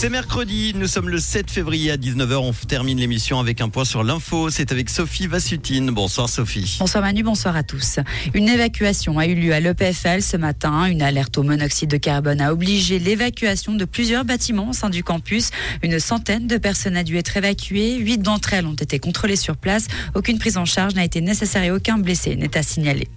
C'est mercredi, nous sommes le 7 février à 19h. On termine l'émission avec un point sur l'info. C'est avec Sophie Vassutine. Bonsoir Sophie. Bonsoir Manu, bonsoir à tous. Une évacuation a eu lieu à l'EPFL ce matin. Une alerte au monoxyde de carbone a obligé l'évacuation de plusieurs bâtiments au sein du campus. Une centaine de personnes a dû être évacuées. Huit d'entre elles ont été contrôlées sur place. Aucune prise en charge n'a été nécessaire et aucun blessé n'est à signaler.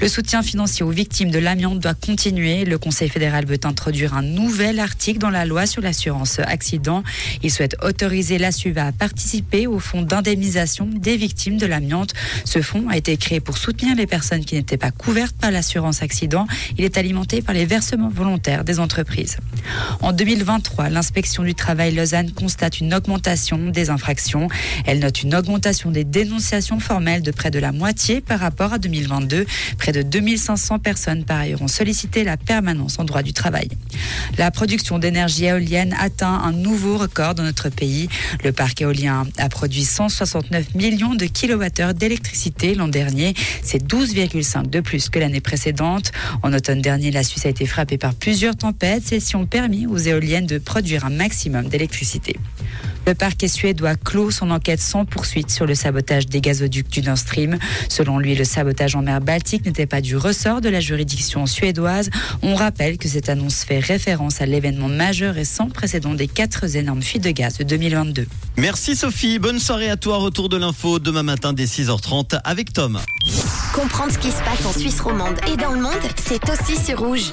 Le soutien financier aux victimes de l'amiante doit continuer. Le Conseil fédéral veut introduire un nouvel article dans la loi sur l'assurance accident. Il souhaite autoriser la SUVA à participer au fonds d'indemnisation des victimes de l'amiante. Ce fonds a été créé pour soutenir les personnes qui n'étaient pas couvertes par l'assurance accident. Il est alimenté par les versements volontaires des entreprises. En 2023, l'inspection du travail Lausanne constate une augmentation des infractions. Elle note une augmentation des dénonciations formelles de près de la moitié par rapport à 2022. Près de 2500 personnes par ailleurs ont sollicité la permanence en droit du travail. La production d'énergie éolienne atteint un nouveau record dans notre pays. Le parc éolien a produit 169 millions de kilowattheures d'électricité l'an dernier. C'est 12,5 de plus que l'année précédente. En automne dernier, la Suisse a été frappée par plusieurs tempêtes. Celles-ci ont permis aux éoliennes de produire un maximum d'électricité. Le parquet suédois clôt son enquête sans poursuite sur le sabotage des gazoducs du Nord Stream. Selon lui, le sabotage en mer Baltique n'était pas du ressort de la juridiction suédoise. On rappelle que cette annonce fait référence à l'événement majeur et sans précédent des quatre énormes fuites de gaz de 2022. Merci Sophie, bonne soirée à toi. Retour de l'info demain matin dès 6h30 avec Tom. Comprendre ce qui se passe en Suisse romande et dans le monde, c'est aussi sur rouge.